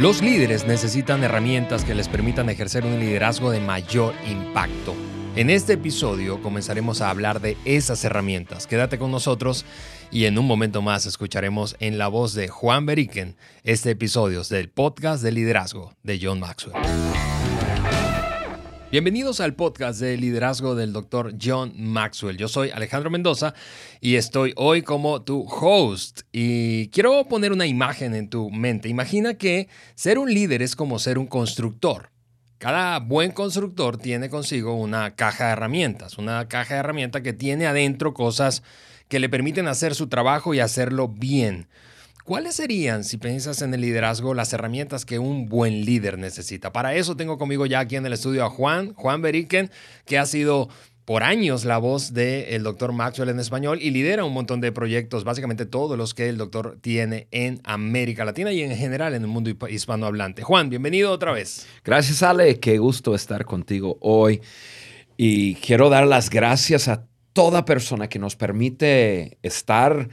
Los líderes necesitan herramientas que les permitan ejercer un liderazgo de mayor impacto. En este episodio comenzaremos a hablar de esas herramientas. Quédate con nosotros y en un momento más escucharemos en la voz de Juan Beriken este episodio del podcast de liderazgo de John Maxwell. Bienvenidos al podcast de liderazgo del Dr. John Maxwell. Yo soy Alejandro Mendoza y estoy hoy como tu host. Y quiero poner una imagen en tu mente. Imagina que ser un líder es como ser un constructor. Cada buen constructor tiene consigo una caja de herramientas, una caja de herramientas que tiene adentro cosas que le permiten hacer su trabajo y hacerlo bien. ¿Cuáles serían, si piensas en el liderazgo, las herramientas que un buen líder necesita? Para eso tengo conmigo ya aquí en el estudio a Juan, Juan Beriken, que ha sido por años la voz del doctor Maxwell en español y lidera un montón de proyectos, básicamente todos los que el doctor tiene en América Latina y en general en el mundo hispanohablante. Juan, bienvenido otra vez. Gracias Ale, qué gusto estar contigo hoy y quiero dar las gracias a toda persona que nos permite estar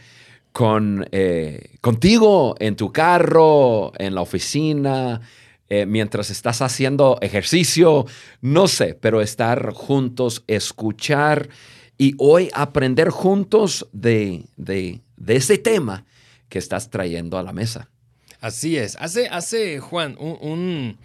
con, eh, contigo en tu carro, en la oficina, eh, mientras estás haciendo ejercicio, no sé, pero estar juntos, escuchar y hoy aprender juntos de, de, ese tema que estás trayendo a la mesa. Así es. Hace, hace Juan, un un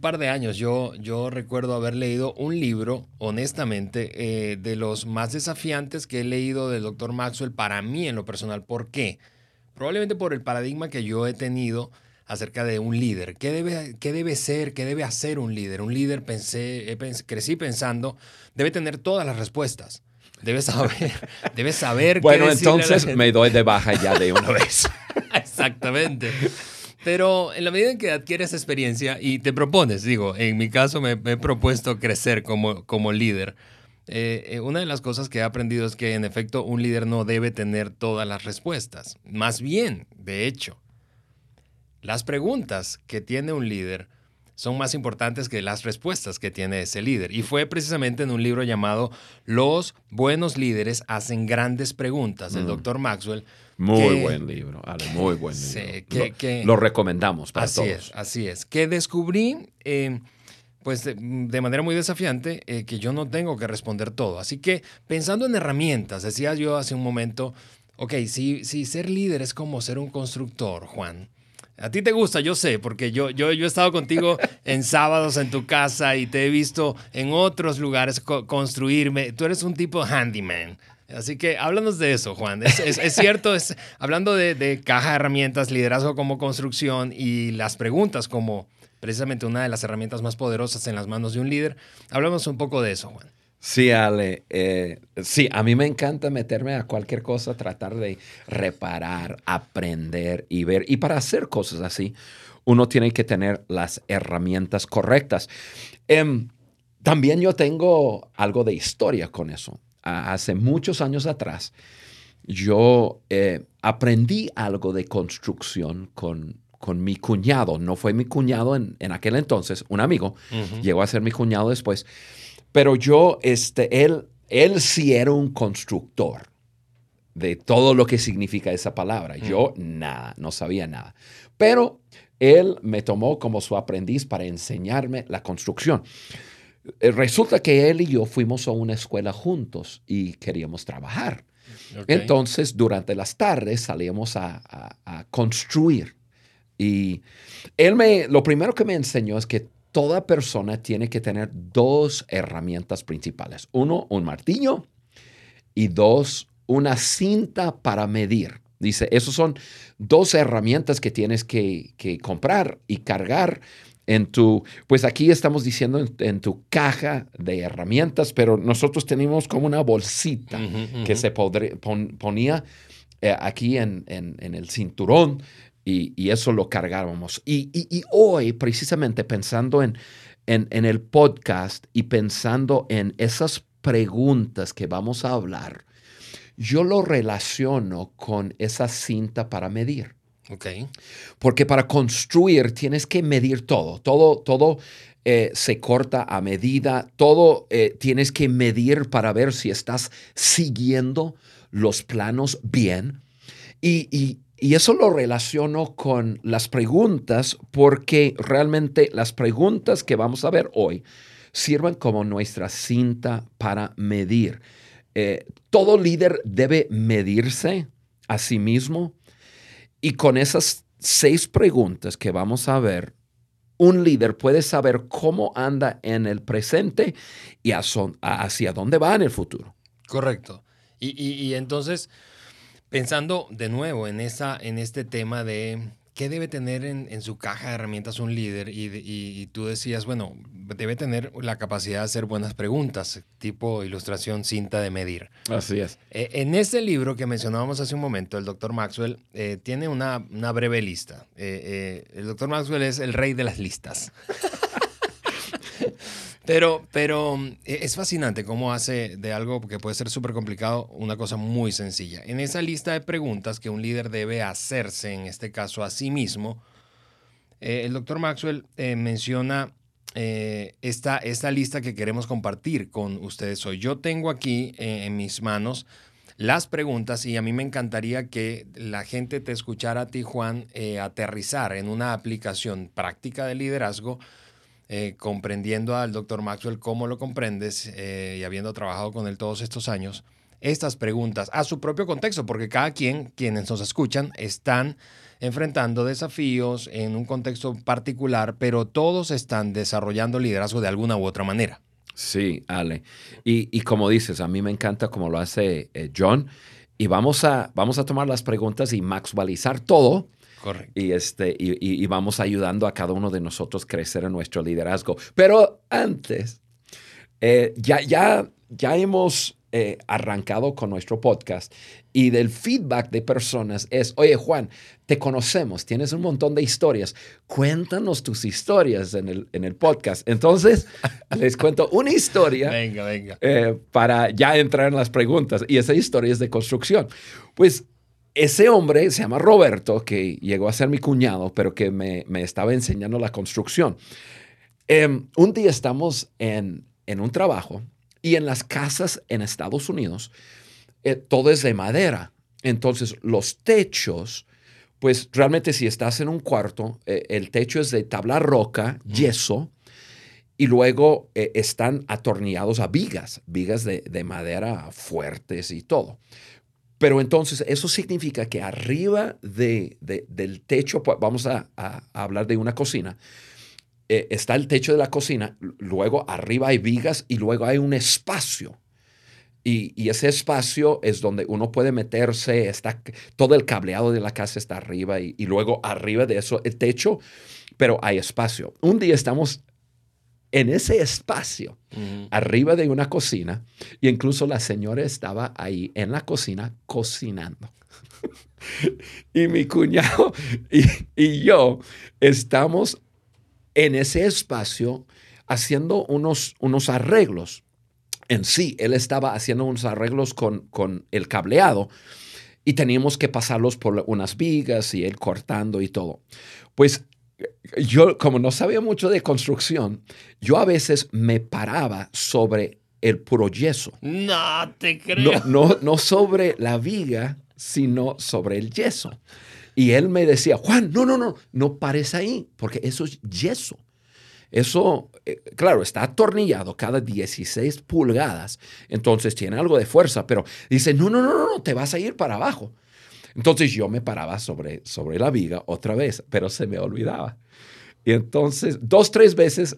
par de años yo, yo recuerdo haber leído un libro, honestamente, eh, de los más desafiantes que he leído del doctor Maxwell para mí en lo personal. ¿Por qué? Probablemente por el paradigma que yo he tenido acerca de un líder. ¿Qué debe, qué debe ser? ¿Qué debe hacer un líder? Un líder, pensé, crecí pensando, debe tener todas las respuestas. Debe saber, debe saber. bueno, entonces me doy de baja ya de una vez. Exactamente. Pero en la medida en que adquieres experiencia y te propones, digo, en mi caso me, he propuesto crecer como, como líder. Eh, eh, una de las cosas que he aprendido es que en efecto un líder no debe tener todas las respuestas. Más bien, de hecho, las preguntas que tiene un líder son más importantes que las respuestas que tiene ese líder. Y fue precisamente en un libro llamado Los buenos líderes hacen grandes preguntas del mm. doctor Maxwell muy buen libro, muy buen libro. lo, recomendamos para así todos. Es, así es. Que descubrí, eh, pues de, manera muy desafiante, eh, que yo no tengo que responder todo. Así que pensando en herramientas, decía yo hace un momento, ok, si, si ser líder es como ser un constructor, Juan. A ti te gusta, yo sé, porque yo, yo, yo he estado contigo en sábados en tu casa y te he visto en otros lugares construirme. Tú eres un tipo handyman. Así que háblanos de eso, Juan. Es, cierto, es, hablando de, caja de herramientas, liderazgo como construcción y las preguntas como precisamente una de las herramientas más poderosas en las manos de un líder. Hablamos un poco de eso, Juan. Sí, Ale. Eh, sí, a mí me encanta meterme a cualquier cosa, tratar de reparar, aprender y ver. Y para hacer cosas así, uno tiene que tener las herramientas correctas. Em, también yo tengo algo de historia con eso hace muchos años atrás, yo eh, aprendí algo de construcción con, con mi cuñado. No fue mi cuñado en, aquel entonces, un amigo. Llegó a ser mi cuñado después. Pero yo, este, él, él sí era un constructor de todo lo que significa esa palabra. Yo nada, no sabía nada. Pero él me tomó como su aprendiz para enseñarme la construcción. Eh, resulta que él y yo fuimos a una escuela juntos y queríamos trabajar. Entonces, durante las tardes salíamos a, construir. Y él me, lo primero que me enseñó es que toda persona tiene que tener dos herramientas principales. Uno, un martillo y dos, una cinta para medir. Dice, esas son dos herramientas que tienes que, que comprar y cargar en tu, pues aquí estamos diciendo en, tu caja de herramientas, pero nosotros tenemos como una bolsita que se ponía eh, aquí en, el cinturón y, eso lo cargábamos. Y, hoy, precisamente pensando en, en el podcast y pensando en esas preguntas que vamos a hablar, yo lo relaciono con esa cinta para medir. Okay. Porque para construir tienes que medir todo, todo, todo eh, se corta a medida, todo eh, tienes que medir para ver si estás siguiendo los planos bien. Y, y eso lo relaciono con las preguntas porque realmente las preguntas que vamos a ver hoy sirven como nuestra cinta para medir. Eh, todo líder debe medirse a sí mismo y con esas seis preguntas que vamos a ver, un líder puede saber cómo anda en el presente y hacia dónde va en el futuro. Correcto. Y, entonces, pensando de nuevo en, esa, en este tema de qué debe tener en, su caja de herramientas un líder, y, tú decías, bueno, debe tener la capacidad de hacer buenas preguntas, tipo ilustración cinta de medir. Así es. Eh, en este libro que mencionábamos hace un momento, el doctor Maxwell eh, tiene una, breve lista. Eh, el doctor Maxwell es el rey de las listas. Pero, pero e, es fascinante cómo hace de algo que puede ser súper complicado una cosa muy sencilla. En esa lista de preguntas que un líder debe hacerse, en este caso a sí mismo, eh, el doctor Maxwell eh, menciona eh, esta, esta, lista que queremos compartir con ustedes hoy. Yo tengo aquí en mis manos las preguntas y a mí me encantaría que la gente te escuchara a ti, Juan, aterrizar en una aplicación práctica de liderazgo eh, comprendiendo al doctor Maxwell cómo lo comprendes eh, y habiendo trabajado con él todos estos años, estas preguntas a su propio contexto, porque cada quien, quienes nos escuchan, están enfrentando desafíos en un contexto particular, pero todos están desarrollando liderazgo de alguna u otra manera. Sí, Ale. Y, como dices, a mí me encanta como lo hace eh, John. Y vamos a, vamos a tomar las preguntas y maxwalizar todo y, este, y, vamos ayudando a cada uno de nosotros crecer en nuestro liderazgo. Pero antes, eh, ya, ya, ya hemos eh, arrancado con nuestro podcast y del feedback de personas es, oye Juan, te conocemos, tienes un montón de historias, cuéntanos tus historias en el, en el podcast. Entonces, les cuento una historia venga, venga. Eh, para ya entrar en las preguntas y esa historia es de construcción. Pues ese hombre se llama Roberto, que llegó a ser mi cuñado, pero que me, estaba enseñando la construcción. Em, un día estamos en, un trabajo y en las casas en Estados Unidos eh, todo es de madera. Entonces los techos, pues realmente si estás en un cuarto, eh, el techo es de tabla roca, yeso, y luego eh, están atornillados a vigas, vigas de, de madera fuertes y todo. Pero entonces eso significa que arriba de, del techo, pues, vamos a, hablar de una cocina, eh, está el techo de la cocina, luego arriba hay vigas y luego hay un espacio. Y, ese espacio es donde uno puede meterse, está, todo el cableado de la casa está arriba y, y luego arriba de eso el techo, pero hay espacio. Un día estamos en ese espacio, arriba de una cocina, y incluso la señora estaba ahí en la cocina cocinando. y mi cuñado y, yo estamos en ese espacio haciendo unos, unos arreglos. En sí, él estaba haciendo unos arreglos con, con el cableado y teníamos que pasarlos por unas vigas y él cortando y todo. Pues yo, como no sabía mucho de construcción, yo a veces me paraba sobre el puro yeso. No te creo. No, no, sobre la viga, sino sobre el yeso. Y él me decía, Juan, no, no, no, no pares ahí, porque eso es yeso. Eso, eh, claro, está atornillado cada 16 pulgadas, entonces tiene algo de fuerza, pero dice, no, no, no, no, te vas a ir para abajo. Entonces yo me paraba sobre, sobre la viga otra vez, pero se me olvidaba. Y entonces, dos, tres veces,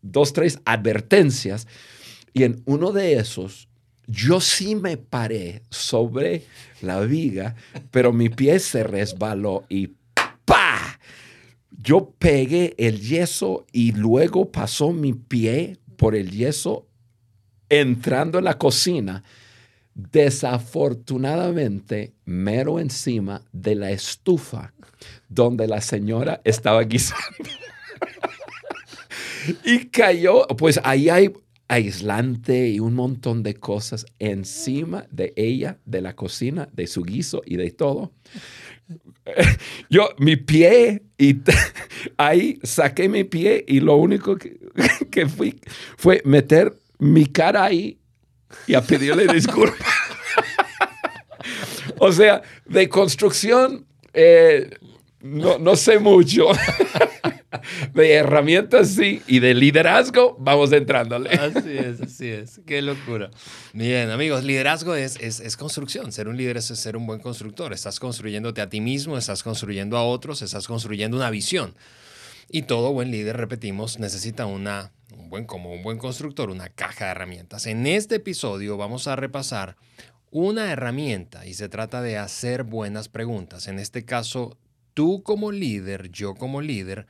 dos, tres advertencias. Y en uno de esos, yo sí me paré sobre la viga, pero mi pie se resbaló y ¡pa! Yo pegué el yeso y luego pasó mi pie por el yeso entrando en la cocina desafortunadamente mero encima de la estufa donde la señora estaba guisando. y cayó, pues ahí hay aislante y un montón de cosas encima de ella, de la cocina, de su guiso y de todo. Yo, mi pie, y ahí saqué mi pie y lo único que, que fui fue meter mi cara ahí y a pedirle disculpas. o sea, de construcción Eh, no, no sé mucho. de herramientas sí, y de liderazgo vamos entrándole. Así es, así es. Qué locura. Bien, amigos, liderazgo es, es, es, construcción. Ser un líder es ser un buen constructor. Estás construyéndote a ti mismo, estás construyendo a otros, estás construyendo una visión. Y todo buen líder, repetimos, necesita una, un buen, como un buen constructor, una caja de herramientas. En este episodio vamos a repasar una herramienta y se trata de hacer buenas preguntas. En este caso, tú como líder, yo como líder,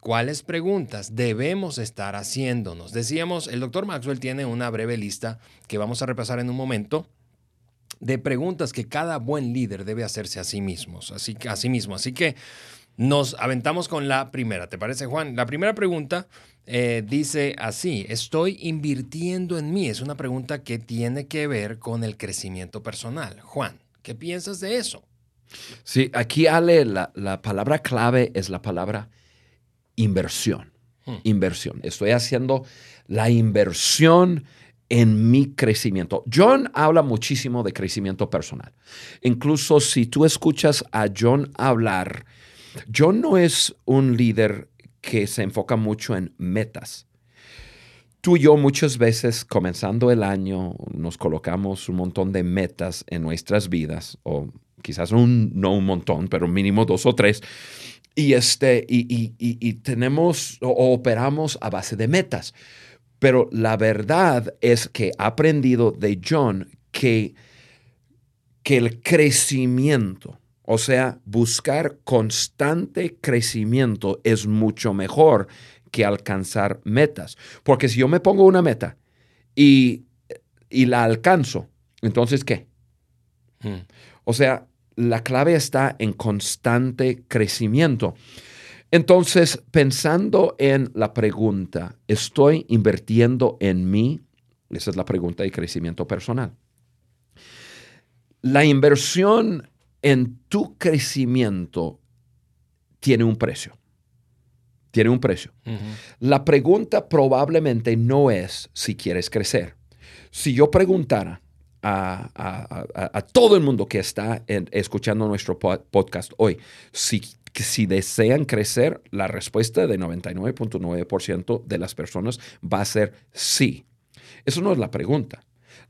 ¿cuáles preguntas debemos estar haciéndonos? Decíamos, el doctor Maxwell tiene una breve lista que vamos a repasar en un momento de preguntas que cada buen líder debe hacerse a sí mismos, así, a sí mismo. Así que nos aventamos con la primera. ¿Te parece, Juan? La primera pregunta eh, dice así, ¿estoy invirtiendo en mí? Es una pregunta que tiene que ver con el crecimiento personal. Juan, ¿qué piensas de eso? Sí, aquí Ale, la, palabra clave es la palabra inversión. Hmm. Inversión. Estoy haciendo la inversión en mi crecimiento. John habla muchísimo de crecimiento personal. Incluso si tú escuchas a John hablar, John no es un líder que se enfoca mucho en metas. Tú y yo muchas veces, comenzando el año, nos colocamos un montón de metas en nuestras vidas, o quizás un, no un montón, pero mínimo dos o tres. Y, este, y, tenemos o operamos a base de metas. Pero la verdad es que he aprendido de John que, que el crecimiento, o sea, buscar constante crecimiento es mucho mejor que alcanzar metas. Porque si yo me pongo una meta y, la alcanzo, entonces ¿qué? Hmm. O sea, la clave está en constante crecimiento. Entonces, pensando en la pregunta, ¿estoy invirtiendo en mí? Esa es la pregunta de crecimiento personal. La inversión en tu crecimiento tiene un precio tiene un precio. La pregunta probablemente no es si quieres crecer. Si yo preguntara a, todo el mundo que está escuchando nuestro podcast hoy, si, si desean crecer, la respuesta de 99.9% de las personas va a ser sí. Eso no es la pregunta.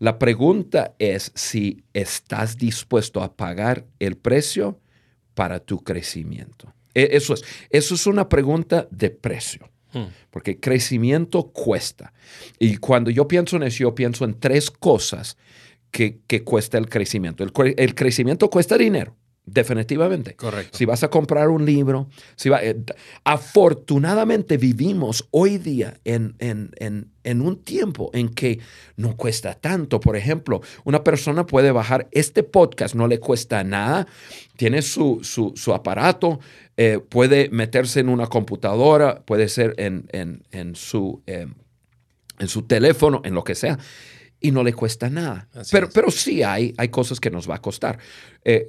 La pregunta es si estás dispuesto a pagar el precio para tu crecimiento. E, eso es, eso es una pregunta de precio. Hmm. Porque crecimiento cuesta. Y cuando yo pienso en eso, yo pienso en tres cosas que, cuesta el crecimiento. el, crecimiento cuesta dinero. Definitivamente. Correcto. Si vas a comprar un libro, si va, eh, afortunadamente vivimos hoy día en, en, un tiempo en que no cuesta tanto. Por ejemplo, una persona puede bajar este podcast, no le cuesta nada, tiene su, su, aparato, eh, puede meterse en una computadora, puede ser en, su, em, en su teléfono, en lo que sea y no le cuesta nada. pero, pero sí hay, hay cosas que nos va a costar. Eh,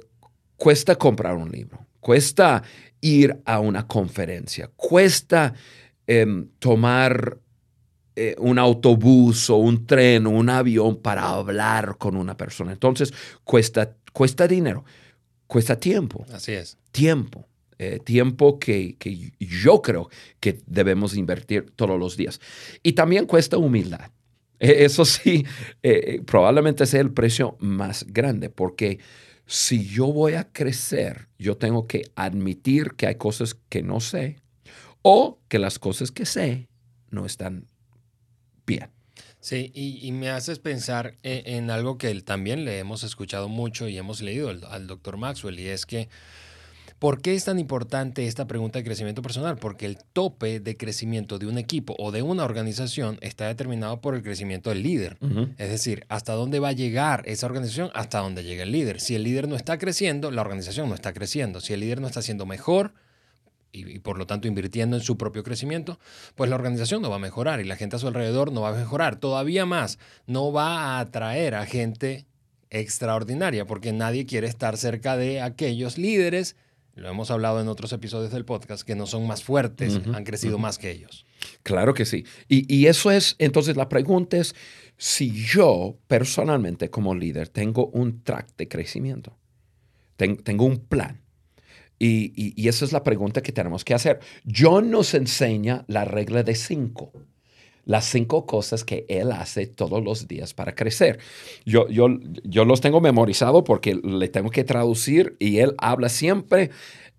Cuesta comprar un libro, cuesta ir a una conferencia, cuesta em, tomar eh, un autobús o un tren o un avión para hablar con una persona. Entonces, cuesta, cuesta dinero, cuesta tiempo. Así es. Tiempo. Eh, tiempo que, yo creo que debemos invertir todos los días. Y también cuesta humildad. E, eso sí, eh, probablemente sea el precio más grande, porque si yo voy a crecer, yo tengo que admitir que hay cosas que no sé o que las cosas que sé no están bien. Sí, y, me haces pensar en, algo que también le hemos escuchado mucho y hemos leído al doctor Maxwell, y es que ¿Por qué es tan importante esta pregunta de crecimiento personal? Porque el tope de crecimiento de un equipo o de una organización está determinado por el crecimiento del líder. Es decir, hasta dónde va a llegar esa organización, hasta dónde llega el líder. Si el líder no está creciendo, la organización no está creciendo. Si el líder no está siendo mejor, y, por lo tanto invirtiendo en su propio crecimiento, pues la organización no va a mejorar y la gente a su alrededor no va a mejorar. Todavía más, no va a atraer a gente extraordinaria porque nadie quiere estar cerca de aquellos líderes lo hemos hablado en otros episodios del podcast, que no son más fuertes, han crecido más que ellos. Claro que sí. Y, eso es, entonces la pregunta es, si yo personalmente como líder tengo un track de crecimiento, tengo un plan, Y, y, esa es la pregunta que tenemos que hacer. John nos enseña la regla de cinco las cinco cosas que él hace todos los días para crecer. Yo, yo, yo los tengo memorizado porque le tengo que traducir y él habla siempre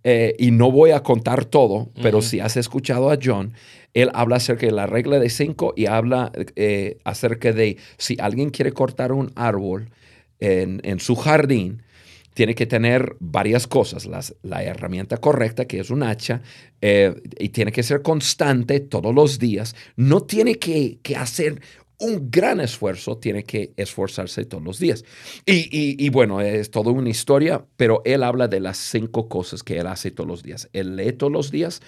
eh, y no voy a contar todo, pero si has escuchado a John, él habla acerca de la regla de cinco y habla eh, acerca de si alguien quiere cortar un árbol en, su jardín, tiene que tener varias cosas. la herramienta correcta, que es un hacha, eh, y tiene que ser constante todos los días. No tiene que, hacer un gran esfuerzo, tiene que esforzarse todos los días. Y, bueno, es toda una historia, pero él habla de las cinco cosas que él hace todos los días. Él lee todos los días,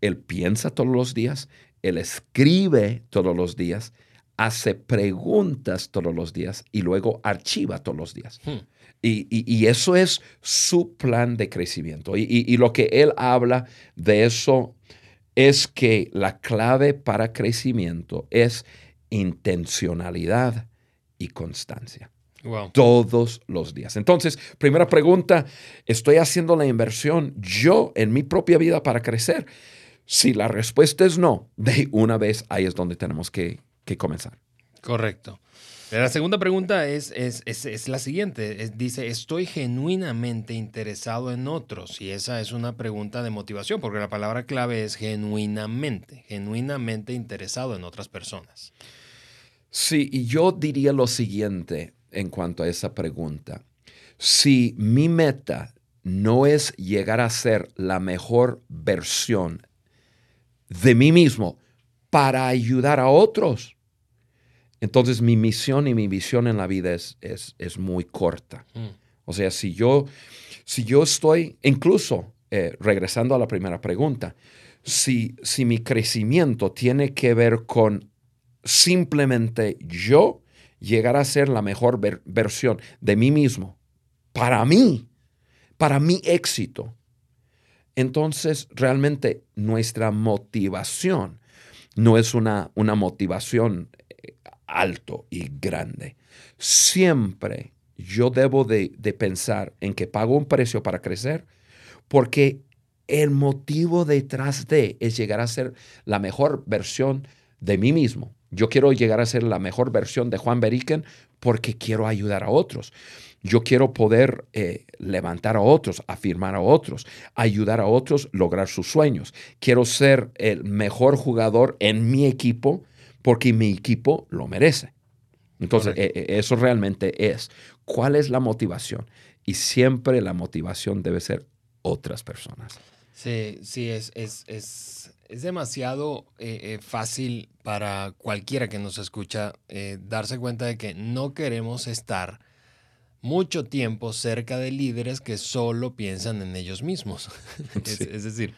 él piensa todos los días, él escribe todos los días, hace preguntas todos los días y luego archiva todos los días. Hmm. Y, y, eso es su plan de crecimiento. Y, lo que él habla de eso es que la clave para crecimiento es intencionalidad y constancia. Todos los días. Entonces, primera pregunta, ¿estoy haciendo la inversión yo en mi propia vida para crecer? Si la respuesta es no, de una vez ahí es donde tenemos que, comenzar. Correcto. La segunda pregunta es, es, la siguiente. dice, ¿estoy genuinamente interesado en otros? Y esa es una pregunta de motivación, porque la palabra clave es genuinamente, genuinamente interesado en otras personas. Sí, y yo diría lo siguiente en cuanto a esa pregunta. Si mi meta no es llegar a ser la mejor versión de mí mismo para ayudar a otros, entonces mi misión y mi visión en la vida es, es, muy corta. Mm. O sea, si yo, si yo estoy, incluso eh, regresando a la primera pregunta, si, si mi crecimiento tiene que ver con simplemente yo llegar a ser la mejor versión de mí mismo, para mí, para mi éxito, entonces realmente nuestra motivación no es una, una motivación alto y grande. Siempre yo debo de, de pensar en que pago un precio para crecer porque el motivo detrás de es llegar a ser la mejor versión de mí mismo. Yo quiero llegar a ser la mejor versión de Juan Beriken porque quiero ayudar a otros. Yo quiero poder eh, levantar a otros, afirmar a otros, ayudar a otros lograr sus sueños. Quiero ser el mejor jugador en mi equipo porque mi equipo lo merece. Entonces, e, e, eso realmente es. ¿Cuál es la motivación? Y siempre la motivación debe ser otras personas. Sí, sí, es, es, es, es demasiado eh, eh, fácil para cualquiera que nos escucha eh, darse cuenta de que no queremos estar mucho tiempo cerca de líderes que solo piensan en ellos mismos. es, decir,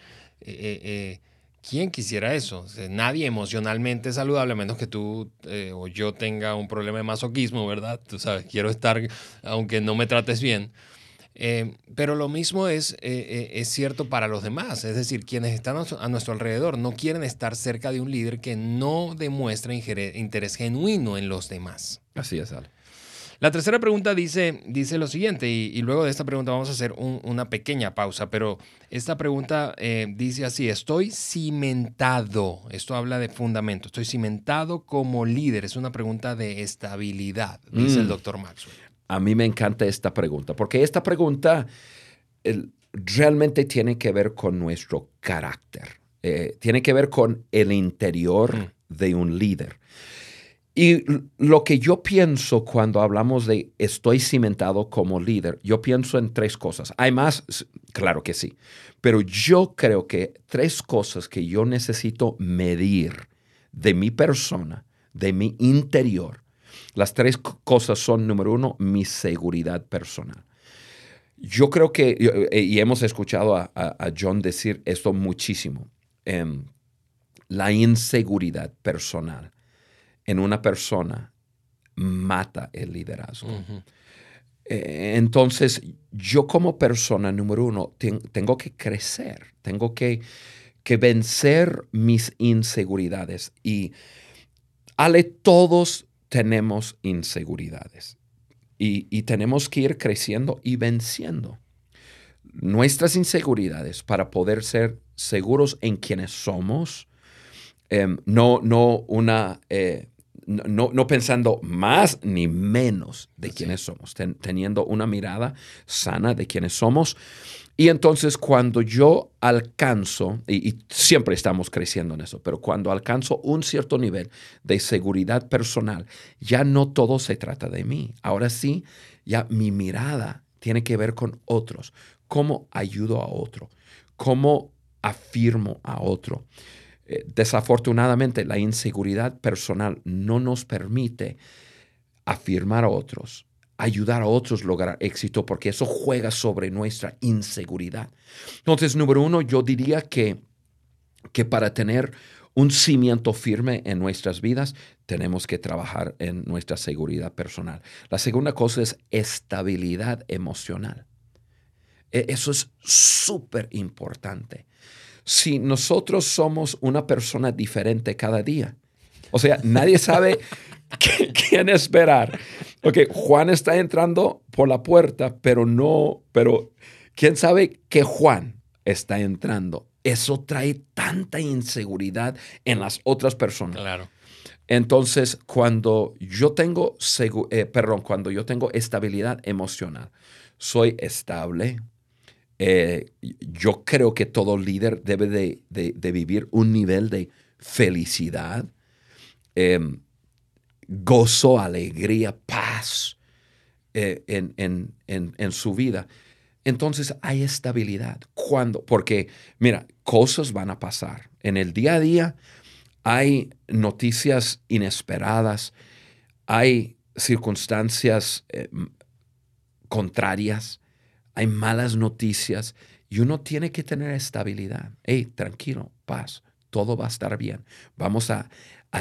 ¿quién quisiera eso? nadie emocionalmente saludable, a menos que tú o yo tenga un problema de masoquismo, ¿verdad? Tú sabes, quiero estar, aunque no me trates bien. Eh, pero lo mismo es, eh, eh, es cierto para los demás, es decir, quienes están a nuestro alrededor no quieren estar cerca de un líder que no demuestra interés genuino en los demás. Así es, Ale. La tercera pregunta dice, dice lo siguiente, y, luego de esta pregunta vamos a hacer una pequeña pausa, pero esta pregunta dice así, estoy cimentado, esto habla de fundamento, estoy cimentado como líder, es una pregunta de estabilidad, dice el mm. doctor Maxwell a mí me encanta esta pregunta, porque esta pregunta realmente tiene que ver con nuestro carácter, eh, tiene que ver con el interior mm. de un líder. Y lo que yo pienso cuando hablamos de estoy cimentado como líder, yo pienso en tres cosas. Hay más, claro que sí, pero yo creo que tres cosas que yo necesito medir de mi persona, de mi interior, las tres cosas son, número uno, mi seguridad personal. Yo creo que, eh, y hemos escuchado a, John decir esto muchísimo, em, la inseguridad personal en una persona mata el liderazgo. Eh, entonces, yo como persona, número uno, tengo que crecer, tengo que, que vencer mis inseguridades. Y Ale, todos tenemos inseguridades y, tenemos que ir creciendo y venciendo. nuestras inseguridades para poder ser seguros en quienes somos, em, no, no, una, eh, no, no, pensando más ni menos de quienes somos, teniendo una mirada sana de quienes somos. Y entonces cuando yo alcanzo, y, siempre estamos creciendo en eso, pero cuando alcanzo un cierto nivel de seguridad personal, ya no todo se trata de mí. Ahora sí, ya mi mirada tiene que ver con otros, cómo ayudo a otro, cómo afirmo a otro. Eh, desafortunadamente, la inseguridad personal no nos permite afirmar a otros, ayudar a otros a lograr éxito, porque eso juega sobre nuestra inseguridad. Entonces, número uno, yo diría que, que para tener un cimiento firme en nuestras vidas, tenemos que trabajar en nuestra seguridad personal. La segunda cosa es estabilidad emocional. E, eso es súper importante. Si nosotros somos una persona diferente cada día, o sea, nadie sabe quién esperar. Ok, Juan está entrando por la puerta, pero no, pero ¿quién sabe que Juan está entrando? Eso trae tanta inseguridad en las otras personas. Claro. Entonces, cuando yo tengo, eh, perdón, cuando yo tengo estabilidad emocional, soy estable, yo creo que todo líder debe de, vivir un nivel de felicidad, em, gozo, alegría, paz eh, en, su vida. Entonces hay estabilidad. ¿Cuándo? Porque, mira, cosas van a pasar. En el día a día hay noticias inesperadas, hay circunstancias eh, contrarias hay malas noticias y uno tiene que tener estabilidad. Hey, tranquilo, paz, todo va a estar bien. Vamos a,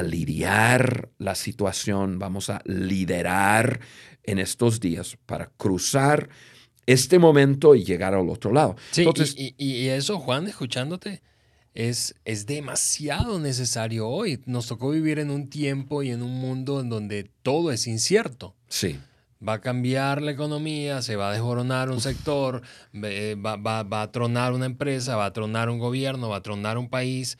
lidiar la situación, vamos a liderar en estos días para cruzar este momento y llegar al otro lado. Sí, y, y, eso, Juan, escuchándote, es, es demasiado necesario hoy. Nos tocó vivir en un tiempo y en un mundo en donde todo es incierto. Sí va a cambiar la economía, se va a desboronar un sector, va, a tronar una empresa, va a tronar un gobierno, va a tronar un país.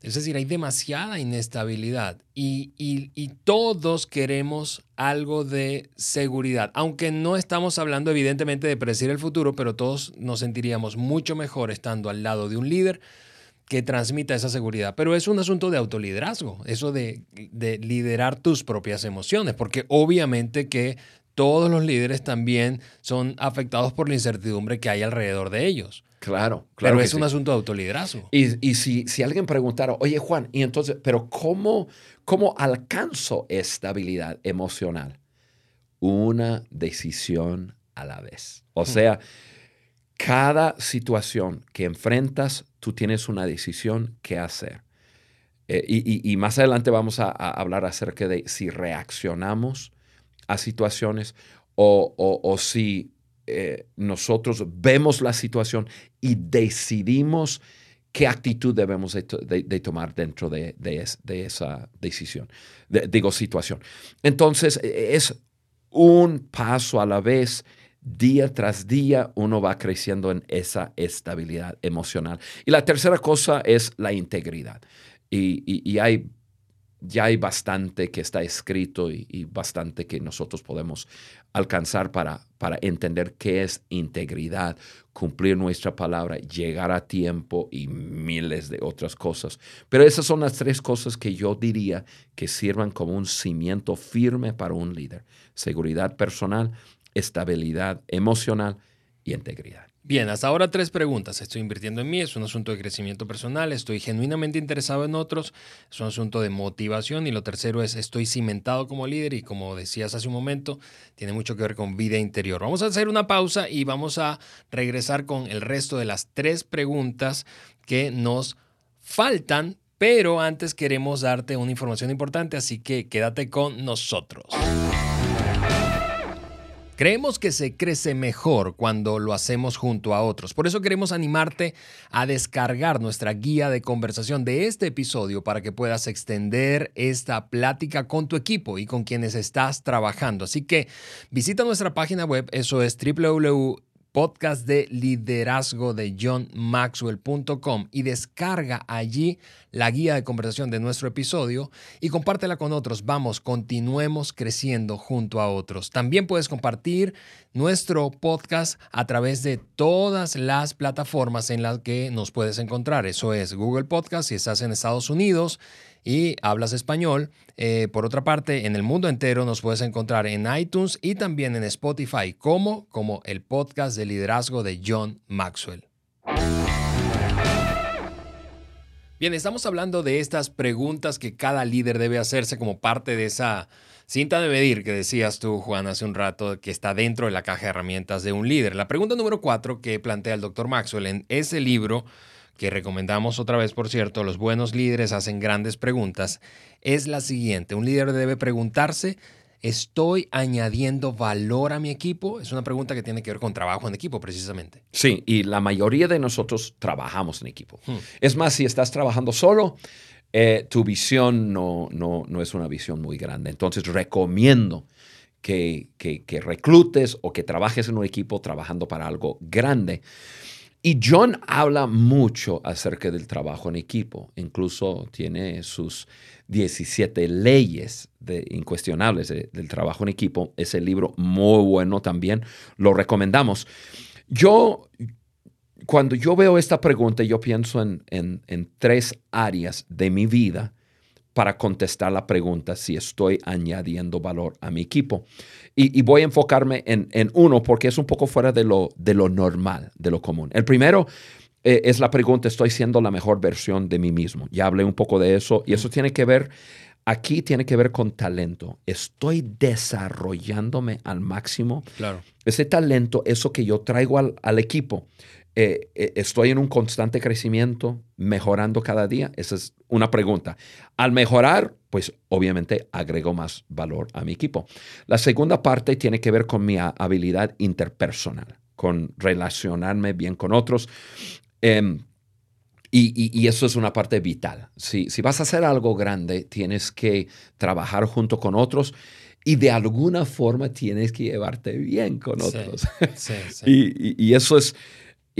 Es decir, hay demasiada inestabilidad y, y, todos queremos algo de seguridad, aunque no estamos hablando evidentemente de predecir el futuro, pero todos nos sentiríamos mucho mejor estando al lado de un líder que transmita esa seguridad. Pero es un asunto de autoliderazgo, eso de, de liderar tus propias emociones, porque obviamente que todos los líderes también son afectados por la incertidumbre que hay alrededor de ellos. Claro, claro. Pero es un asunto de autoliderazgo. Y, si, si, alguien preguntara, oye Juan, y entonces, pero ¿cómo, ¿cómo alcanzo estabilidad emocional? Una decisión a la vez. O hmm. sea, cada situación que enfrentas, tú tienes una decisión que hacer. Eh, y, más adelante vamos a hablar acerca de si reaccionamos a situaciones o, si eh, nosotros vemos la situación y decidimos qué actitud debemos de, tomar dentro de, esa decisión, digo situación. Entonces, e, es un paso a la vez, día tras día, uno va creciendo en esa estabilidad emocional. Y la tercera cosa es la integridad. y hay ya hay bastante que está escrito y, bastante que nosotros podemos alcanzar para, para entender qué es integridad, cumplir nuestra palabra, llegar a tiempo y miles de otras cosas. Pero esas son las tres cosas que yo diría que sirvan como un cimiento firme para un líder. Seguridad personal, estabilidad emocional y integridad. Bien, hasta ahora tres preguntas. Estoy invirtiendo en mí, es un asunto de crecimiento personal, estoy genuinamente interesado en otros, es un asunto de motivación y lo tercero es estoy cimentado como líder y como decías hace un momento, tiene mucho que ver con vida interior. Vamos a hacer una pausa y vamos a regresar con el resto de las tres preguntas que nos faltan, pero antes queremos darte una información importante, así que quédate con nosotros. Creemos que se crece mejor cuando lo hacemos junto a otros. Por eso queremos animarte a descargar nuestra guía de conversación de este episodio para que puedas extender esta plática con tu equipo y con quienes estás trabajando. Así que visita nuestra página web, eso es www podcast de liderazgo de johnmaxwell.com y descarga allí la guía de conversación de nuestro episodio y compártela con otros. Vamos, continuemos creciendo junto a otros. También puedes compartir nuestro podcast a través de todas las plataformas en las que nos puedes encontrar. Eso es Google Podcast si estás en Estados Unidos y hablas español. Eh, por otra parte, en el mundo entero nos puedes encontrar en iTunes y también en Spotify como, como el podcast de liderazgo de John Maxwell. Bien, estamos hablando de estas preguntas que cada líder debe hacerse como parte de esa cinta de medir que decías tú, Juan, hace un rato, que está dentro de la caja de herramientas de un líder. La pregunta número cuatro que plantea el doctor Maxwell en ese libro que recomendamos otra vez, por cierto, los buenos líderes hacen grandes preguntas, es la siguiente. Un líder debe preguntarse, ¿estoy añadiendo valor a mi equipo? Es una pregunta que tiene que ver con trabajo en equipo, precisamente. Sí, y la mayoría de nosotros trabajamos en equipo. Hmm. Es más, si estás trabajando solo, eh, tu visión no, no, no, es una visión muy grande. Entonces, recomiendo que, que, que reclutes o que trabajes en un equipo trabajando para algo grande. Y John habla mucho acerca del trabajo en equipo. Incluso tiene sus 17 leyes de, incuestionables del trabajo en equipo. Ese libro muy bueno también. Lo recomendamos. Yo, cuando yo veo esta pregunta, yo pienso en, en tres áreas de mi vida para contestar la pregunta si estoy añadiendo valor a mi equipo. Y, voy a enfocarme en, uno porque es un poco fuera de lo, de lo normal, de lo común. El primero eh, es la pregunta, ¿estoy siendo la mejor versión de mí mismo? Ya hablé un poco de eso y eso tiene que ver, aquí tiene que ver con talento. ¿Estoy desarrollándome al máximo? Claro. Ese talento, eso que yo traigo al, al equipo. Eh, eh, ¿Estoy en un constante crecimiento, mejorando cada día? Esa es una pregunta. Al mejorar, pues obviamente agrego más valor a mi equipo. La segunda parte tiene que ver con mi habilidad interpersonal, con relacionarme bien con otros. Em, y, eso es una parte vital. Si, si vas a hacer algo grande, tienes que trabajar junto con otros y de alguna forma tienes que llevarte bien con otros. Sí, sí, y, y, eso es,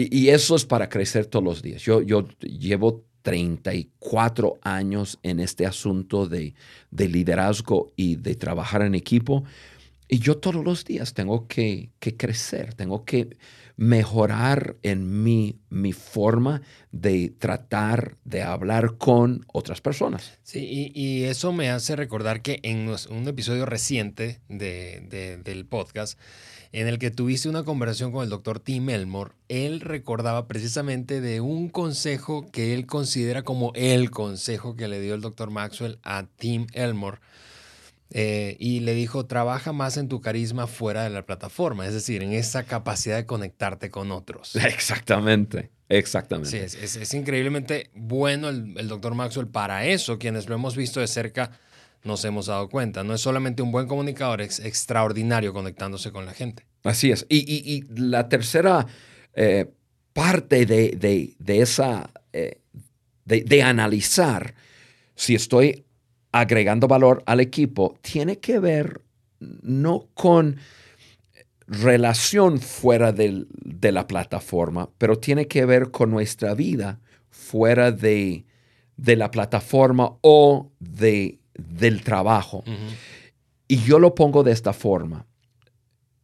y, eso es para crecer todos los días. Yo, yo llevo 34 años en este asunto de, liderazgo y de trabajar en equipo. Y yo todos los días tengo que, crecer, tengo que mejorar en mi, mi forma de tratar de hablar con otras personas. Sí, y, eso me hace recordar que en un episodio reciente del podcast, en el que tuviste una conversación con el doctor Tim Elmore, él recordaba precisamente de un consejo que él considera como el consejo que le dio el doctor Maxwell a Tim Elmore. Eh, y le dijo, trabaja más en tu carisma fuera de la plataforma, es decir, en esa capacidad de conectarte con otros. Exactamente, exactamente. Sí, es, increíblemente bueno el, el doctor Maxwell para eso, quienes lo hemos visto de cerca nos hemos dado cuenta. No es solamente un buen comunicador, es extraordinario conectándose con la gente. Así es. Y, la tercera eh, parte de, esa, eh, de, analizar si estoy agregando valor al equipo, tiene que ver no con relación fuera de la plataforma, pero tiene que ver con nuestra vida fuera de, de la plataforma o de del trabajo. Y yo lo pongo de esta forma.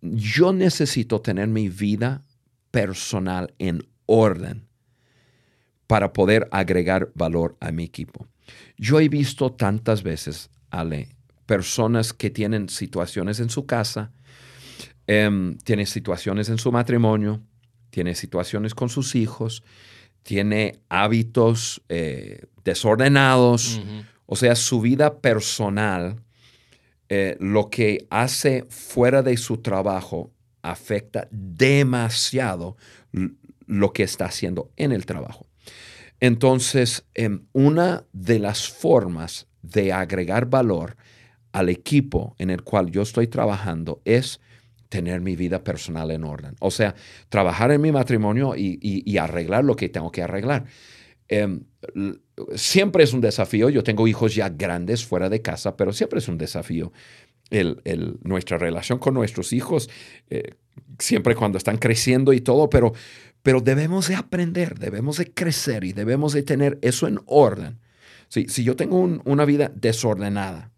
Yo necesito tener mi vida personal en orden para poder agregar valor a mi equipo. Yo he visto tantas veces, Ale, personas que tienen situaciones en su casa, em, tienen situaciones en su matrimonio, tiene situaciones con sus hijos, tiene hábitos eh, desordenados, o sea, su vida personal, eh, lo que hace fuera de su trabajo afecta demasiado lo que está haciendo en el trabajo. Entonces, em, una de las formas de agregar valor al equipo en el cual yo estoy trabajando es tener mi vida personal en orden. O sea, trabajar en mi matrimonio y arreglar lo que tengo que arreglar. Em, siempre es un desafío. Yo tengo hijos ya grandes fuera de casa, pero siempre es un desafío el, nuestra relación con nuestros hijos. Eh, siempre cuando están creciendo y todo, pero, pero debemos de aprender, debemos de crecer y debemos de tener eso en orden. Si, si yo tengo una vida desordenada,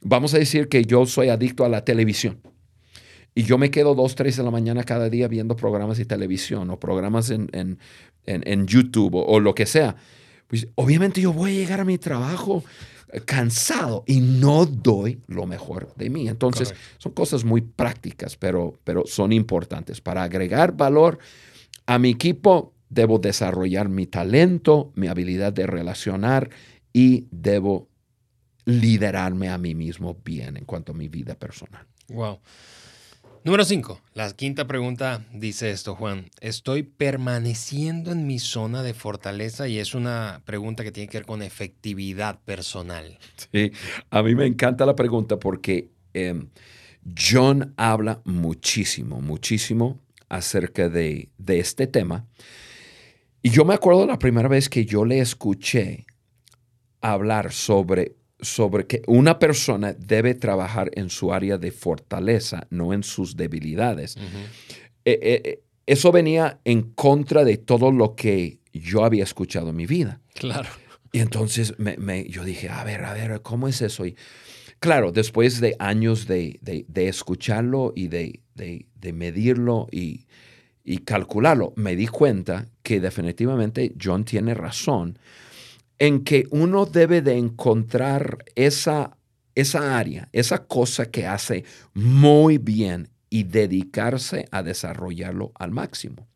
vamos a decir que yo soy adicto a la televisión y yo me quedo dos, tres de la mañana cada día viendo programas de televisión o programas en, en, en, YouTube o, lo que sea, pues obviamente yo voy a llegar a mi trabajo cansado y no doy lo mejor de mí. Entonces, son cosas muy prácticas, pero, pero son importantes. Para agregar valor a mi equipo, debo desarrollar mi talento, mi habilidad de relacionar y debo liderarme a mí mismo bien en cuanto a mi vida personal. Wow. Número 5. La quinta pregunta dice esto, Juan. Estoy permaneciendo en mi zona de fortaleza y es una pregunta que tiene que ver con efectividad personal. Sí, a mí me encanta la pregunta porque em, John habla muchísimo, muchísimo acerca de, de este tema. Y yo me acuerdo la primera vez que yo le escuché hablar sobre sobre que una persona debe trabajar en su área de fortaleza, no en sus debilidades. Eh, eh, eh, eso venía en contra de todo lo que yo había escuchado en mi vida. Claro. Y entonces me, yo dije, a ver, a ver, ¿cómo es eso? Y claro, después de años de, escucharlo y de, medirlo y, y calcularlo, me di cuenta que definitivamente John tiene razón en que uno debe de encontrar esa, esa área, esa cosa que hace muy bien y dedicarse a desarrollarlo al máximo.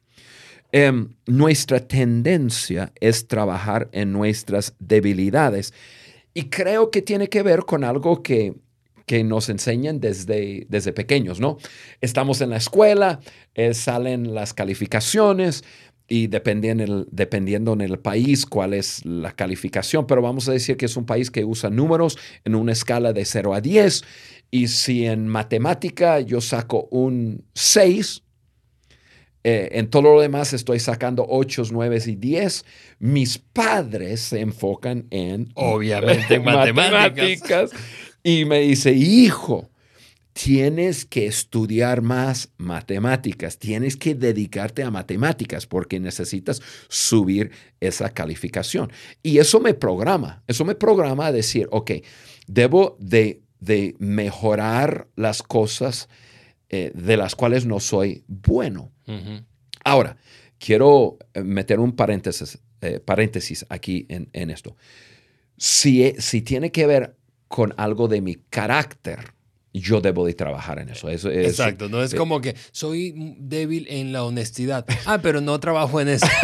Em, nuestra tendencia es trabajar en nuestras debilidades y creo que tiene que ver con algo que, que nos enseñan desde, desde pequeños, ¿no? Estamos en la escuela, eh, salen las calificaciones, y dependiendo en, el, dependiendo en el país cuál es la calificación, pero vamos a decir que es un país que usa números en una escala de 0 a 10 y si en matemática yo saco un 6, eh, en todo lo demás estoy sacando 8, 9 y 10, mis padres se enfocan en... Obviamente matemáticas. Y me dice, hijo, tienes que estudiar más matemáticas, tienes que dedicarte a matemáticas porque necesitas subir esa calificación. Y eso me programa, eso me programa a decir, ok, debo de, mejorar las cosas eh, de las cuales no soy bueno. Ahora, quiero eh, meter un paréntesis, eh, paréntesis aquí en, esto. Si, si tiene que ver con algo de mi carácter, yo debo de trabajar en eso. Exacto, no es como que soy débil en la honestidad. Ah, pero no trabajo en eso.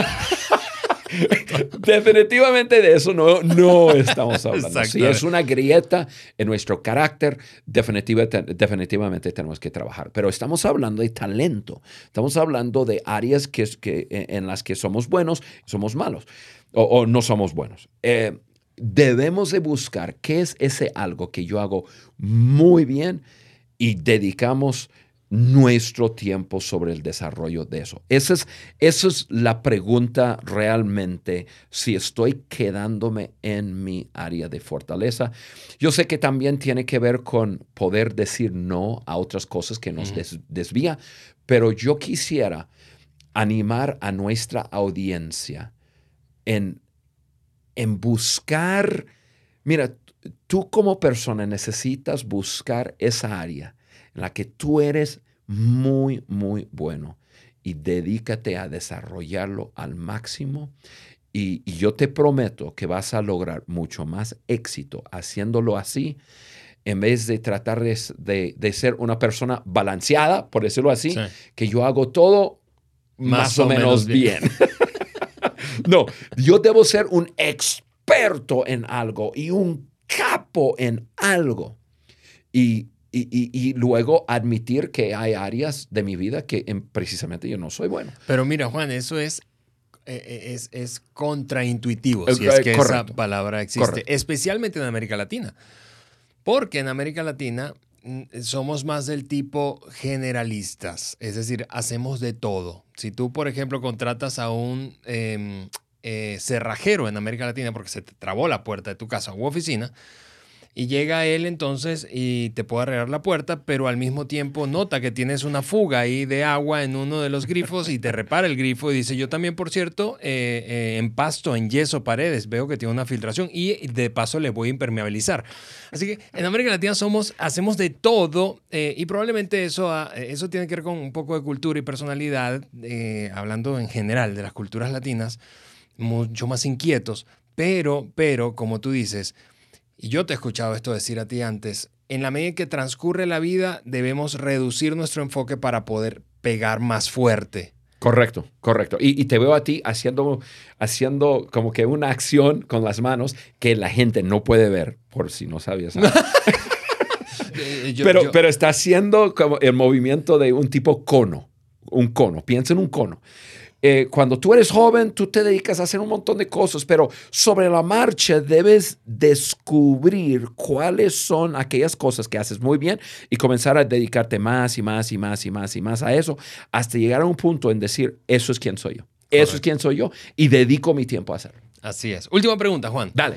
Definitivamente de eso no, no estamos hablando. Si es una grieta en nuestro carácter, definitivamente tenemos que trabajar. Pero estamos hablando de talento. Estamos hablando de áreas que, que, en las que somos buenos, somos malos o, no somos buenos. Eh, debemos de buscar qué es ese algo que yo hago muy bien y dedicamos nuestro tiempo sobre el desarrollo de eso. Esa es, esa es la pregunta realmente si estoy quedándome en mi área de fortaleza. Yo sé que también tiene que ver con poder decir no a otras cosas que nos desvía, pero yo quisiera animar a nuestra audiencia en en buscar, mira, tú como persona necesitas buscar esa área en la que tú eres muy, muy bueno y dedícate a desarrollarlo al máximo. Y, yo te prometo que vas a lograr mucho más éxito haciéndolo así en vez de tratar de, ser una persona balanceada, por decirlo así, que yo hago todo más, o, menos, bien. No, yo debo ser un experto en algo y un capo en algo. Y, luego admitir que hay áreas de mi vida que precisamente yo no soy bueno. Pero mira, Juan, eso es eh, eh, es, es, contraintuitivo, si es que esa palabra existe, especialmente en América Latina. Porque en América Latina somos más del tipo generalistas, es decir, hacemos de todo. Si tú, por ejemplo, contratas a un em, eh, cerrajero en América Latina porque se te trabó la puerta de tu casa u oficina, y llega él entonces y te puede arreglar la puerta, pero al mismo tiempo nota que tienes una fuga ahí de agua en uno de los grifos y te repara el grifo y dice, yo también, por cierto, eh, eh, en pasto, en yeso, paredes, veo que tiene una filtración y de paso le voy a impermeabilizar. Así que en América Latina somos, hacemos de todo eh, y probablemente eso, eso tiene que ver con un poco de cultura y personalidad, hablando en general de las culturas latinas, mucho más inquietos, pero, pero, como tú dices, y yo te he escuchado esto decir a ti antes, en la medida que transcurre la vida debemos reducir nuestro enfoque para poder pegar más fuerte. Correcto, correcto. Y, te veo a ti haciendo, haciendo como que una acción con las manos que la gente no puede ver, por si no sabías. Eh, pero, pero está haciendo como el movimiento de un tipo cono, un cono. Piensa en un cono. Eh, cuando tú eres joven, tú te dedicas a hacer un montón de cosas, pero sobre la marcha debes descubrir cuáles son aquellas cosas que haces muy bien y comenzar a dedicarte más y más y más y más y más a eso hasta llegar a un punto en decir, eso es quién soy yo. Eso es quién soy yo y dedico mi tiempo a hacerlo. Así es. Última pregunta, Juan. Dale.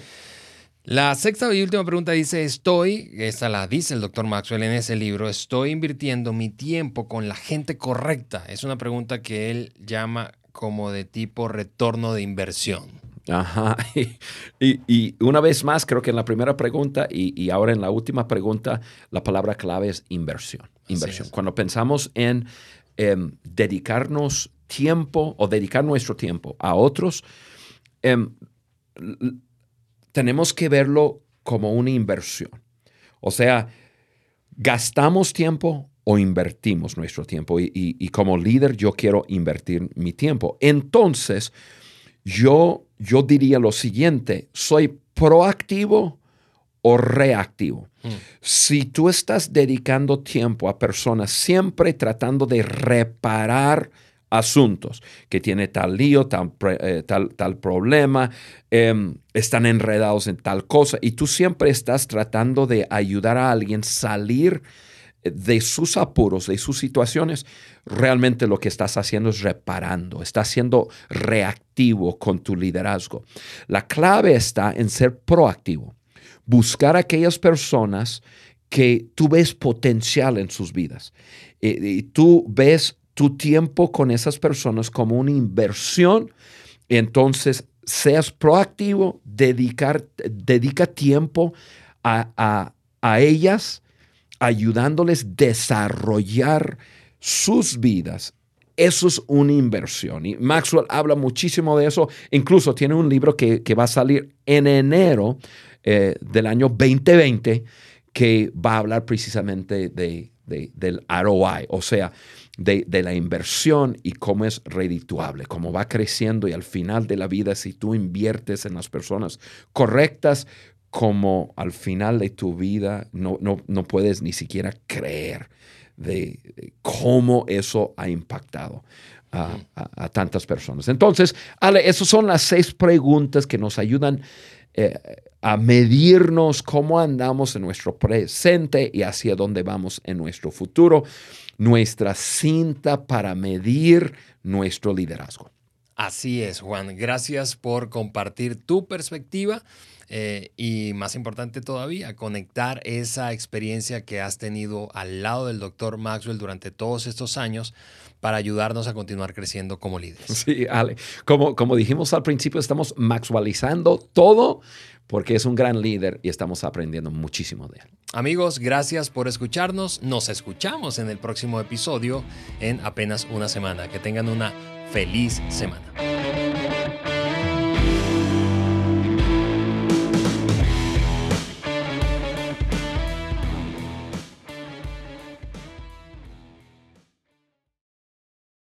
La sexta y última pregunta dice, estoy, esta la dice el doctor Maxwell en ese libro, estoy invirtiendo mi tiempo con la gente correcta. Es una pregunta que él llama como de tipo retorno de inversión. Ajá. Y, una vez más, creo que en la primera pregunta y, ahora en la última pregunta, la palabra clave es inversión. Inversión. Cuando pensamos en em, dedicarnos tiempo o dedicar nuestro tiempo a otros, em, tenemos que verlo como una inversión. O sea, gastamos tiempo o invertimos nuestro tiempo. Y, como líder yo quiero invertir mi tiempo. Entonces, yo, yo diría lo siguiente, soy proactivo o reactivo. Mm. Si tú estás dedicando tiempo a personas siempre tratando de reparar asuntos, que tiene tal lío, tal, eh, tal, problema, em, están enredados en tal cosa, y tú siempre estás tratando de ayudar a alguien salir de sus apuros, de sus situaciones, realmente lo que estás haciendo es reparando, estás siendo reactivo con tu liderazgo. La clave está en ser proactivo, buscar aquellas personas que tú ves potencial en sus vidas eh, y tú ves tu tiempo con esas personas como una inversión, entonces seas proactivo, dedicar, dedica tiempo a, ellas, ayudándoles a desarrollar sus vidas. Eso es una inversión. Y Maxwell habla muchísimo de eso. Incluso tiene un libro que, va a salir en enero eh, del año 2020 que va a hablar precisamente de, del ROI, o sea, de, la inversión y cómo es redituable, cómo va creciendo y al final de la vida, si tú inviertes en las personas correctas, como al final de tu vida no, no, puedes ni siquiera creer de, cómo eso ha impactado. A, tantas personas. Entonces, Ale, esas son las seis preguntas que nos ayudan eh, a medirnos cómo andamos en nuestro presente y hacia dónde vamos en nuestro futuro nuestra cinta para medir nuestro liderazgo. Así es, Juan. Gracias por compartir tu perspectiva eh, y más importante todavía, conectar esa experiencia que has tenido al lado del doctor Maxwell durante todos estos años para ayudarnos a continuar creciendo como líderes. Sí, Ale. Como, como dijimos al principio, estamos maxwalizando todo porque es un gran líder y estamos aprendiendo muchísimo de él. Amigos, gracias por escucharnos. Nos escuchamos en el próximo episodio en apenas una semana. Que tengan una feliz semana.